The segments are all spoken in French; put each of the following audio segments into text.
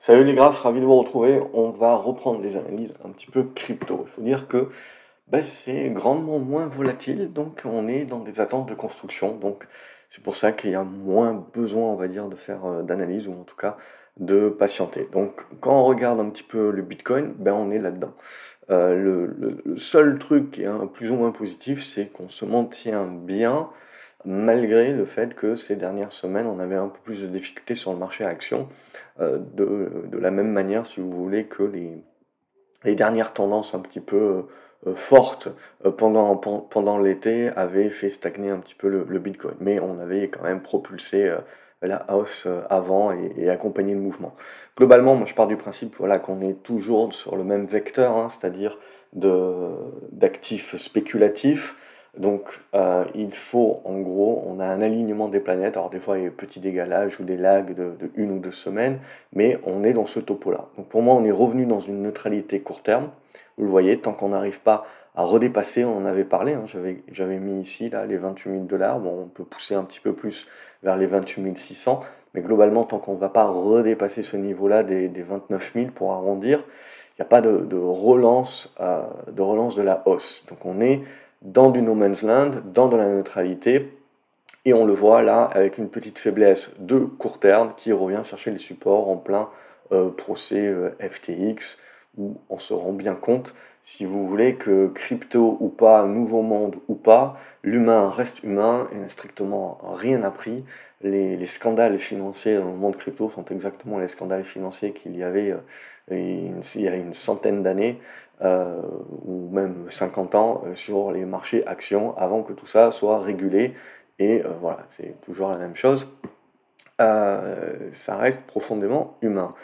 Salut les graphes, ravi de vous retrouver. On va reprendre des analyses un petit peu crypto. Il faut dire que ben, c'est grandement moins volatile, donc on est dans des attentes de construction. Donc c'est pour ça qu'il y a moins besoin, on va dire, de faire euh, d'analyse ou en tout cas de patienter. Donc quand on regarde un petit peu le Bitcoin, ben, on est là-dedans. Euh, le, seul truc qui est plus ou moins positif, c'est qu'on se maintient bien malgré le fait que ces dernières semaines, on avait un peu plus de difficultés sur le marché à action, euh, de, la même manière, si vous voulez, que les, dernières tendances un petit peu euh, fortes euh, pendant, l'été avaient fait stagner un petit peu le, Bitcoin. Mais on avait quand même propulsé la hausse avant et, accompagné le mouvement. Globalement, moi je pars du principe voilà, qu'on est toujours sur le même vecteur, hein, c'est-à-dire d'actifs spéculatifs donc euh, il faut, en gros, on a un alignement des planètes. Alors des fois il y a des petits décalages ou des lags de, une ou deux semaines, mais on est dans ce topo-là. Donc pour moi on est revenu dans une neutralité court terme. Vous le voyez, tant qu'on n'arrive pas à redépasser, on en avait parlé, hein, j'avais mis ici là, les 28 000 dollars, bon, on peut pousser un petit peu plus vers les 28 600, mais globalement tant qu'on ne va pas redépasser ce niveau-là des, 29 000 pour arrondir, il n'y a pas de, relance, euh, de relance de la hausse. Donc on est dans du no man's land, dans de la neutralité. Et on le voit là avec une petite faiblesse de court terme qui revient chercher les supports en plein euh, procès euh, FTX où on se rend bien compte, si vous voulez, que crypto ou pas, nouveau monde ou pas, l'humain reste humain et n'a strictement rien appris. Les, les, scandales financiers dans le monde crypto sont exactement les scandales financiers qu'il y avait euh, il y a une centaine d'années. Euh, ou même 50 ans euh, sur les marchés actions avant que tout ça soit régulé. Et euh, voilà, c'est toujours la même chose. ça reste profondément humain.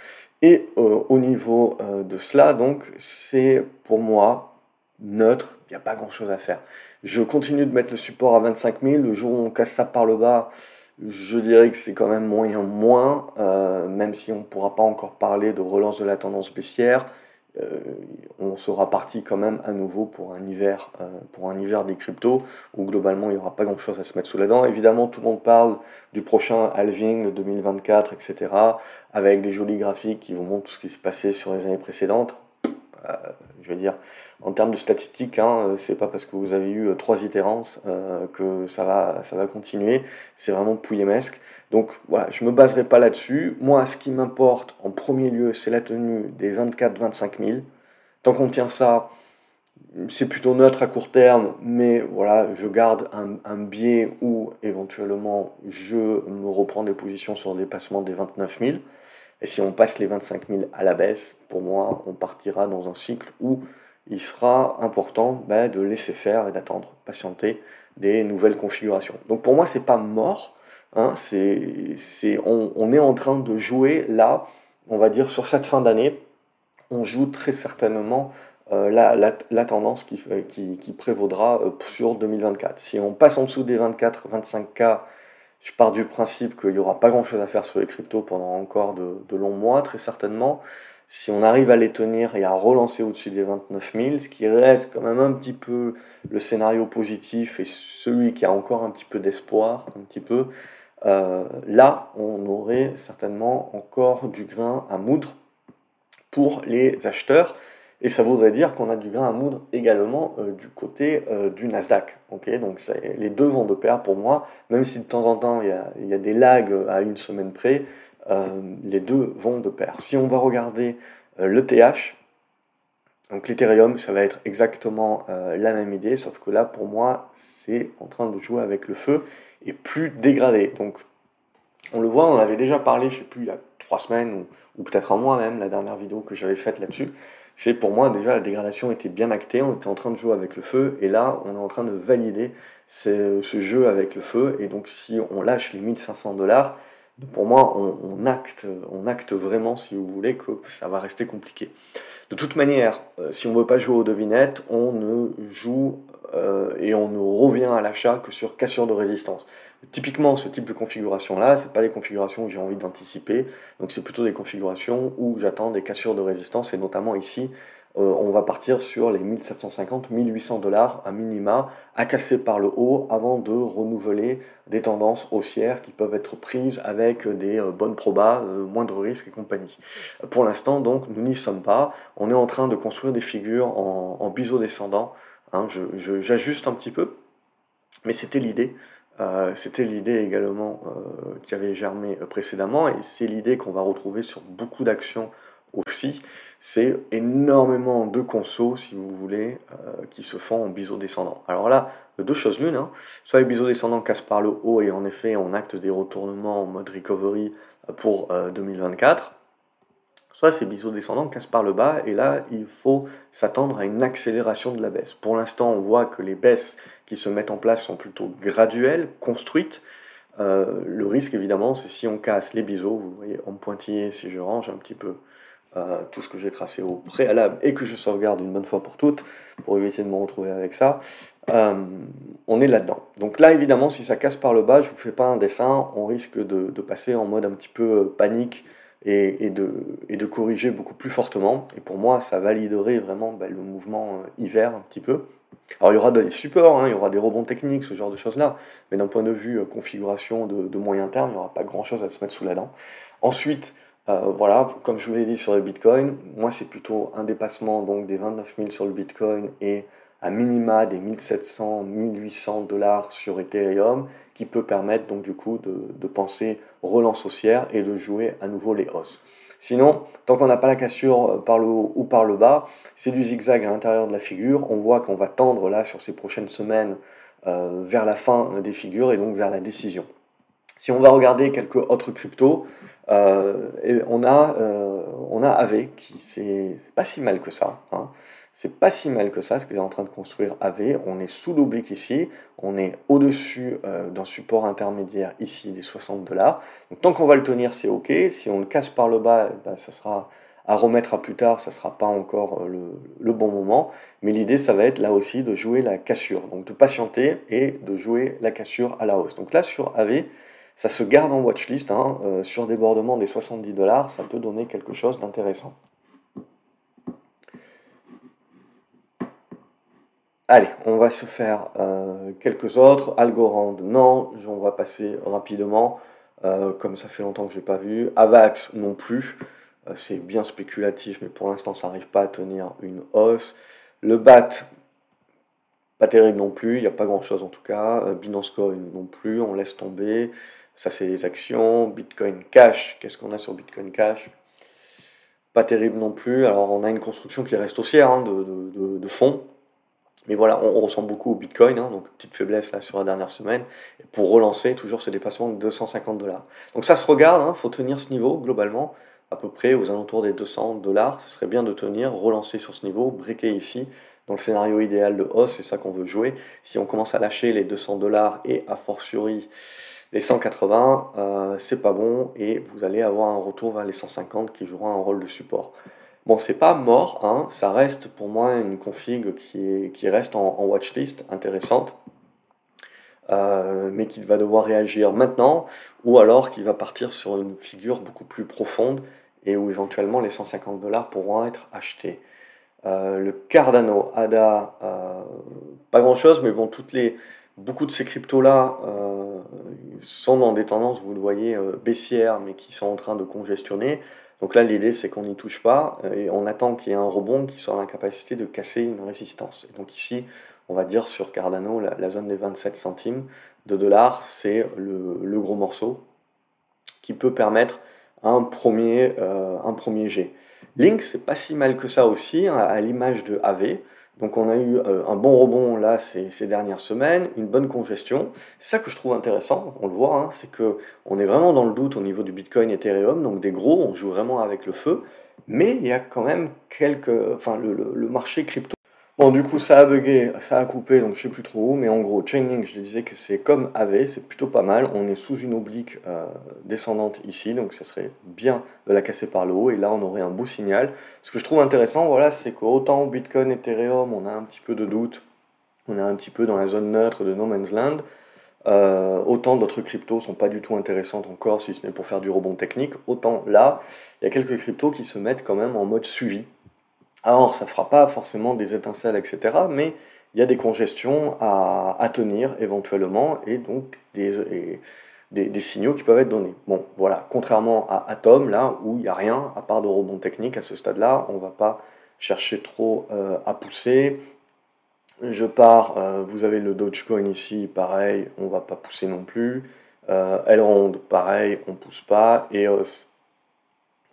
Et au niveau de cela, donc, c'est pour moi neutre, il n'y a pas grand chose à faire. Je continue de mettre le support à 25 000. Le jour où on casse ça par le bas, je dirais que c'est quand même moyen moins, même si on ne pourra pas encore parler de relance de la tendance baissière. Euh, on sera parti quand même à nouveau pour un hiver, euh, pour un hiver des cryptos où globalement il n'y aura pas grand chose à se mettre sous la dent. Évidemment, tout le monde parle du prochain halving, le 2024, etc. avec des jolis graphiques qui vous montrent ce qui s'est passé sur les années précédentes. Euh, je veux dire, en termes de statistiques, hein, c'est pas parce que vous avez eu trois itérances que ça va, ça va continuer. C'est vraiment pouillemesque. Donc voilà, je me baserai pas là-dessus. Moi, ce qui m'importe en premier lieu, c'est la tenue des 24-25 000. Tant qu'on tient ça, c'est plutôt neutre à court terme, mais voilà, je garde un, biais où éventuellement je me reprends des positions sur le dépassement des 29 000. Et si on passe les 25 000 à la baisse, pour moi, on partira dans un cycle où il sera important ben, de laisser faire et d'attendre, patienter des nouvelles configurations. Donc pour moi, c'est pas mort. Hein, on, est en train de jouer là, on va dire sur cette fin d'année, on joue très certainement euh, la, tendance qui, qui, prévaudra euh, sur 2024. Si on passe en dessous des 24-25K, je pars du principe qu'il n'y aura pas grand-chose à faire sur les cryptos pendant encore de, longs mois, très certainement. Si on arrive à les tenir et à relancer au-dessus des 29 000, ce qui reste quand même un petit peu le scénario positif et celui qui a encore un petit peu d'espoir, un petit peu, euh, là, on aurait certainement encore du grain à moudre pour les acheteurs. Et ça voudrait dire qu'on a du grain à moudre également euh, du côté euh, du Nasdaq. donc les deux vont de pair pour moi, même si de temps en temps il y a, des lags à une semaine près, les deux vont de pair. Si on va regarder l'ETH, donc l'Ethereum, ça va être exactement la même idée, sauf que là, pour moi, c'est en train de jouer avec le feu et plus dégradé. Donc, on le voit, on avait déjà parlé, je sais plus, il y a trois semaines ou, peut-être un mois même, la dernière vidéo que j'avais faite là-dessus. C'est pour moi déjà la dégradation était bien actée, on était en train de jouer avec le feu. Et là on est en train de valider ce, jeu avec le feu. Et donc si on lâche les 1500 dollars, pour moi on, acte, on acte vraiment si vous voulez que ça va rester compliqué. De toute manière, euh, si on ne veut pas jouer aux devinettes, on ne joue euh, et on ne revient à l'achat que sur cassure de résistance. Typiquement, ce type de configuration-là, ce pas des configurations que j'ai envie d'anticiper, donc c'est plutôt des configurations où j'attends des cassures de résistance, et notamment ici, on va partir sur les 1750-1800 dollars à minima, à casser par le haut avant de renouveler des tendances haussières qui peuvent être prises avec des bonnes probas, moindre risque et compagnie. Pour l'instant, donc, nous n'y sommes pas. On est en train de construire des figures en, en biseau descendant. Hein, J'ajuste un petit peu, mais c'était l'idée. Euh, c'était l'idée également euh, qui avait germé euh, précédemment, et c'est l'idée qu'on va retrouver sur beaucoup d'actions aussi. C'est énormément de consos, si vous voulez, qui se font en biseau descendant. Alors là, deux choses l'une, hein. soit les biseaux descendants cassent par le haut et en effet on acte des retournements en mode recovery pour 2024, soit ces biseaux descendants cassent par le bas, et là, il faut s'attendre à une accélération de la baisse. Pour l'instant, on voit que les baisses qui se mettent en place sont plutôt graduelles, construites. Euh, le risque, évidemment, c'est si on casse les biseaux, vous voyez en pointillé, si je range un petit peu euh, tout ce que j'ai tracé au préalable et que je sauvegarde une bonne fois pour toutes, pour éviter de me retrouver avec ça, euh, on est là-dedans. Donc là, évidemment, si ça casse par le bas, je ne vous fais pas un dessin, on risque de, de passer en mode un petit peu panique, et, de, corriger beaucoup plus fortement. Et pour moi, ça validerait vraiment ben, le mouvement euh, hiver un petit peu. Alors il y aura des supports, hein, il y aura des rebonds techniques, ce genre de choses-là, mais d'un point de vue euh, configuration de, moyen terme, il n'y aura pas grand-chose à se mettre sous la dent. Ensuite, euh, voilà, comme je vous l'ai dit sur le Bitcoin, moi c'est plutôt un dépassement donc des 29 000 sur le Bitcoin et à minima des 1700, 1800 dollars sur Ethereum, qui peut permettre donc du coup de, penser relance haussière et de jouer à nouveau les hausses. Sinon, tant qu'on n'a pas la cassure euh, par le haut ou par le bas, c'est du zigzag à l'intérieur de la figure. On voit qu'on va tendre là sur ces prochaines semaines euh, vers la fin des figures et donc vers la décision. Si on va regarder quelques autres cryptos, euh, on, a, on a AV qui c'est pas si mal que ça. Hein. C'est pas si mal que ça ce qu'il est en train de construire AV. On est sous l'oblique ici, on est au-dessus euh, d'un support intermédiaire ici des 60 dollars. Donc tant qu'on va le tenir, c'est ok. Si on le casse par le bas, eh ben, ça sera à remettre à plus tard, ça ne sera pas encore euh, le, bon moment. Mais l'idée, ça va être là aussi de jouer la cassure, donc de patienter et de jouer la cassure à la hausse. Donc là, sur AV, ça se garde en watchlist. Hein, euh, sur débordement des 70 dollars, ça peut donner quelque chose d'intéressant. Allez, on va se faire euh, quelques autres. Algorand, non, on va passer rapidement, euh, comme ça fait longtemps que je n'ai pas vu. Avax, non plus. Euh, c'est bien spéculatif, mais pour l'instant, ça n'arrive pas à tenir une hausse. Le BAT, pas terrible non plus, il n'y a pas grand-chose en tout cas. Binance Coin non plus, on laisse tomber. Ça, c'est les actions. Bitcoin Cash, qu'est-ce qu'on a sur Bitcoin Cash? Pas terrible non plus. Alors, on a une construction qui reste haussière hein, de, de fonds mais voilà, on, ressemble beaucoup au Bitcoin, hein, donc petite faiblesse là sur la dernière semaine, pour relancer toujours ce dépassement de 250 dollars. Donc ça se regarde, il hein, faut tenir ce niveau globalement, à peu près aux alentours des 200 dollars. Ce serait bien de tenir, relancer sur ce niveau, briquer ici. Dans le scénario idéal de hausse, c'est ça qu'on veut jouer. Si on commence à lâcher les 200 dollars et a fortiori les 180, euh, c'est pas bon et vous allez avoir un retour vers les 150 qui jouera un rôle de support. Bon, c'est pas mort, hein, ça reste pour moi une config qui, qui reste en, watchlist intéressante, euh, mais qui va devoir réagir maintenant, ou alors qui va partir sur une figure beaucoup plus profonde et où éventuellement les 150 dollars pourront être achetés. Euh, le Cardano, ADA, euh, pas grand chose, mais bon, toutes les, beaucoup de ces cryptos-là sont dans des tendances, vous le voyez, baissières, mais qui sont en train de congestionner. Donc là, l'idée, c'est qu'on n'y touche pas euh, et on attend qu'il y ait un rebond qui soit en capacité de casser une résistance. Et donc ici, on va dire sur Cardano, la, zone des 27 centimes de dollars, c'est le, gros morceau qui peut permettre un premier, euh, un premier G. Link, c'est pas si mal que ça aussi, hein, à l'image de AV. Donc on a eu euh, un bon rebond là ces, dernières semaines, une bonne congestion. C'est ça que je trouve intéressant, on le voit, hein, c'est que on est vraiment dans le doute au niveau du Bitcoin et Ethereum, donc des gros, on joue vraiment avec le feu, mais il y a quand même quelques, enfin le marché crypto Bon, du coup, ça a bugué, ça a coupé, donc je sais plus trop où, mais en gros, Chainlink, je disais que c'est comme AV, c'est plutôt pas mal. On est sous une oblique euh, descendante ici, donc ça serait bien de la casser par le haut, et là, on aurait un beau signal. Ce que je trouve intéressant, voilà, c'est qu'autant Bitcoin, Ethereum, on a un petit peu de doute, on est un petit peu dans la zone neutre de No Man's Land. Euh, autant d'autres cryptos sont pas du tout intéressantes encore, si ce n'est pour faire du rebond technique. Autant là, il y a quelques cryptos qui se mettent quand même en mode suivi. Alors, ça ne fera pas forcément des étincelles, etc., mais il y a des congestions à, tenir éventuellement, et donc des, des, signaux qui peuvent être donnés. Bon, voilà, contrairement à Atom, là, où il n'y a rien, à part de rebond technique, à ce stade-là, on ne va pas chercher trop euh, à pousser. Je pars, euh, vous avez le Dogecoin ici, pareil, on ne va pas pousser non plus. Euh, Elrond, pareil, on ne pousse pas. EOS,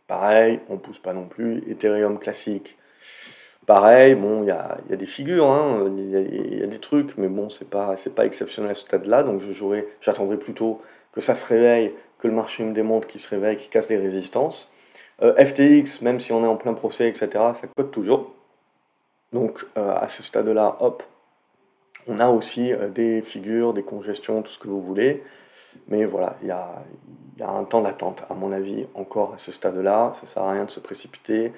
pareil, on ne pousse pas non plus. Ethereum classique, pareil. Bon, il y a, des figures, hein, il y, a des trucs, mais bon, c'est pas, pas exceptionnel à ce stade-là. Donc j'attendrai plutôt que ça se réveille, que le marché me démontre qu'il se réveille, qu'il casse des résistances. Euh, FTX, même si on est en plein procès, etc., ça cote toujours. Donc euh, à ce stade-là, hop, on a aussi des figures, des congestions, tout ce que vous voulez. Mais voilà, il y a, un temps d'attente, à mon avis, encore à ce stade-là. Ça ne sert à rien de se précipiter.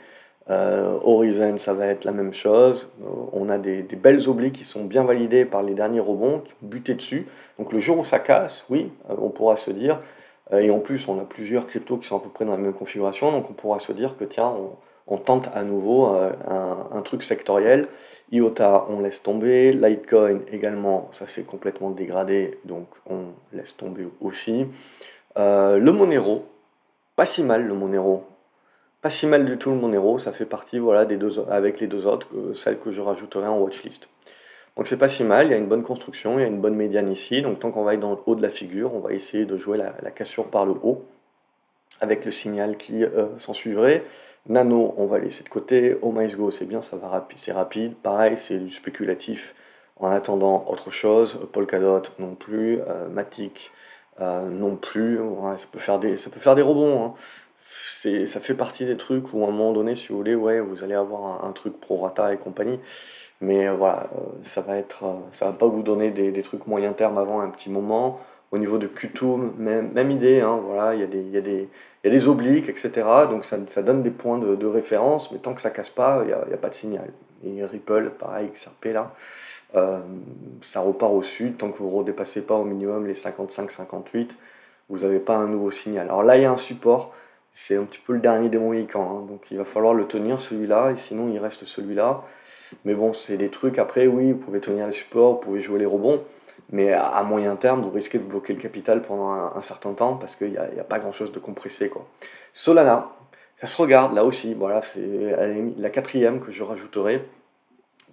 Euh, Horizon, ça va être la même chose. Euh, on a des, belles obliques qui sont bien validées par les derniers rebonds, qui ont buté dessus. Donc le jour où ça casse, oui, euh, on pourra se dire, et en plus on a plusieurs cryptos qui sont à peu près dans la même configuration, donc on pourra se dire que tiens, on, tente à nouveau euh, un, truc sectoriel. IOTA, on laisse tomber. Litecoin également, ça s'est complètement dégradé, donc on laisse tomber aussi. Le Monero, pas si mal le Monero. Pas si mal du tout le Monero, ça fait partie voilà, avec les deux autres, celles que je rajouterai en watchlist. Donc c'est pas si mal, il y a une bonne construction, il y a une bonne médiane ici, donc tant qu'on va être dans le haut de la figure, on va essayer de jouer la, cassure par le haut avec le signal qui euh, s'en suivrait. Nano, on va laisser de côté. Oh My Go, c'est bien, ça va rapide, c'est rapide. Pareil, c'est du spéculatif en attendant autre chose. Polkadot non plus. Euh, Matic euh, non plus. ça, peut faire des, ça rebonds. Hein. Ça fait partie des trucs où à un moment donné, si vous voulez, ouais, vous allez avoir un, truc pro rata et compagnie. Mais voilà, ça va être, ça va pas vous donner des, trucs moyen terme avant un petit moment. Au niveau de Qtum, même, même idée, hein, voilà, il y, a des, y, y a des obliques, etc. Donc ça, ça donne des points de, référence, mais tant que ça casse pas, il n'y a, a, pas de signal. Et Ripple, pareil, XRP là, euh, ça repart au sud, tant que vous ne redépassez pas au minimum les 55-58, vous n'avez pas un nouveau signal. Alors là, il y a un support, c'est un petit peu le dernier des Mohicans, hein, donc il va falloir le tenir celui-là, et sinon il reste celui-là. Mais bon, c'est des trucs, après, oui, vous pouvez tenir les supports, vous pouvez jouer les rebonds, mais à moyen terme, vous risquez de bloquer le capital pendant un, certain temps parce qu'il n'y a, pas grand-chose de compressé. Quoi. Solana, ça se regarde là aussi. Voilà, c'est la quatrième que je rajouterai.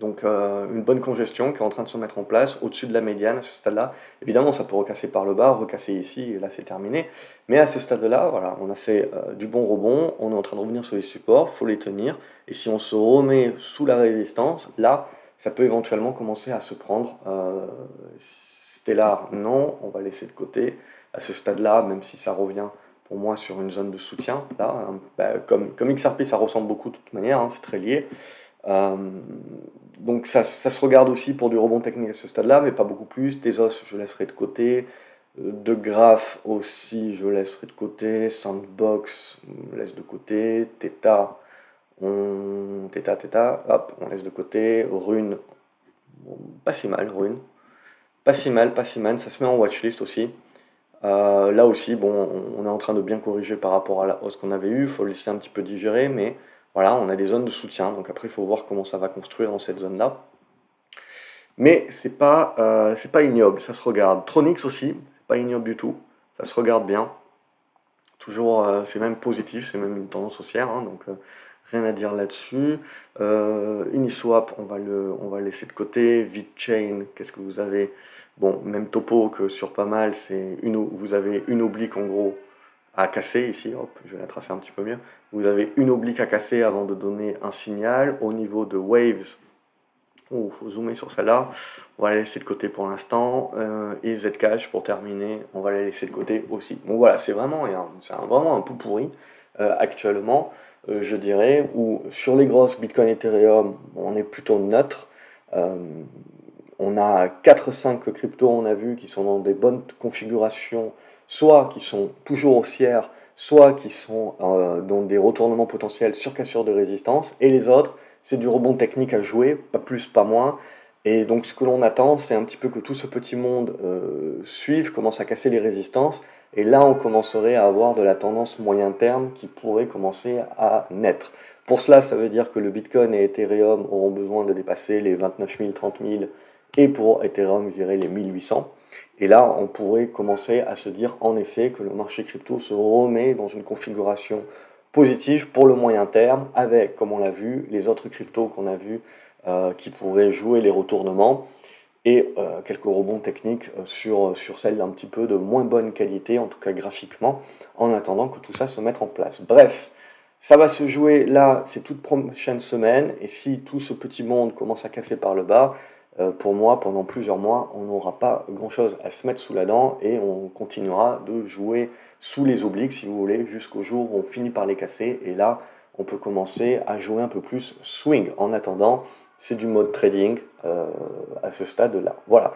Donc euh, une bonne congestion qui est en train de se mettre en place au-dessus de la médiane à ce stade-là. Évidemment, ça peut recasser par le bas, recasser ici, et là c'est terminé. Mais à ce stade-là, voilà, on a fait euh, du bon rebond, on est en train de revenir sur les supports, faut les tenir. Et si on se remet sous la résistance, là, ça peut éventuellement commencer à se prendre. Euh, Stellar, non, on va laisser de côté. À ce stade-là, même si ça revient pour moi sur une zone de soutien, là, hein, bah, comme, comme XRP, ça ressemble beaucoup de toute manière, hein, c'est très lié. Euh, donc ça, se regarde aussi pour du rebond technique à ce stade-là, mais pas beaucoup plus. Tezos, je laisserai de côté. Euh, de Graph aussi, je laisserai de côté. Sandbox, on laisse de côté. Theta, on... Theta, Theta, hop, on laisse de côté. Rune, pas si mal, Rune. Pas si mal, pas si mal, ça se met en watchlist aussi. Euh, là aussi, bon, on est en train de bien corriger par rapport à la hausse qu'on avait eue, il faut laisser un petit peu digérer, mais voilà, on a des zones de soutien, donc après il faut voir comment ça va construire dans cette zone-là. Mais c'est pas, euh, pas ignoble, ça se regarde. Tronix aussi, c'est pas ignoble du tout, ça se regarde bien. Toujours, euh, c'est même positif, c'est même une tendance haussière, hein, donc rien à dire là-dessus. Uniswap, on va, le, on va laisser de côté. VeChain, qu'est-ce que vous avez? Bon, même topo que sur pas mal, c'est une, vous avez une oblique en gros à casser ici, hop, je vais la tracer un petit peu mieux. Vous avez une oblique à casser avant de donner un signal. Au niveau de Waves, il faut zoomer sur celle-là. On va la laisser de côté pour l'instant. Euh, et Zcash, pour terminer, on va la laisser de côté aussi. Bon voilà, c'est vraiment, vraiment un peu pourri euh, actuellement, euh, je dirais, où sur les grosses Bitcoin Ethereum, on est plutôt neutre. On a 4-5 cryptos, on a vu, qui sont dans des bonnes configurations, soit qui sont toujours haussières, soit qui sont euh, dans des retournements potentiels sur cassure de résistance. Et les autres, c'est du rebond technique à jouer, pas plus, pas moins. Et donc ce que l'on attend, c'est un petit peu que tout ce petit monde euh, suive, commence à casser les résistances, et là on commencerait à avoir de la tendance moyen terme qui pourrait commencer à naître. Pour cela, ça veut dire que le Bitcoin et Ethereum auront besoin de dépasser les 29 000, 30 000, et pour Ethereum, je dirais les 1800. Et là, on pourrait commencer à se dire en effet que le marché crypto se remet dans une configuration positive pour le moyen terme, avec, comme on l'a vu, les autres cryptos qu'on a vus euh, qui pourraient jouer les retournements et euh, quelques rebonds techniques euh, sur, sur celles d'un petit peu de moins bonne qualité, en tout cas graphiquement, en attendant que tout ça se mette en place. Bref, ça va se jouer là ces toutes prochaines semaines, et si tout ce petit monde commence à casser par le bas, pour moi, pendant plusieurs mois, on n'aura pas grand-chose à se mettre sous la dent et on continuera de jouer sous les obliques, si vous voulez, jusqu'au jour où on finit par les casser. Et là, on peut commencer à jouer un peu plus swing. En attendant, c'est du mode trading euh, à ce stade-là. Voilà.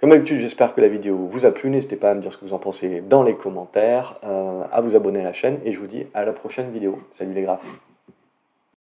Comme d'habitude, j'espère que la vidéo vous a plu. N'hésitez pas à me dire ce que vous en pensez dans les commentaires, euh, à vous abonner à la chaîne et je vous dis à la prochaine vidéo. Salut les graphes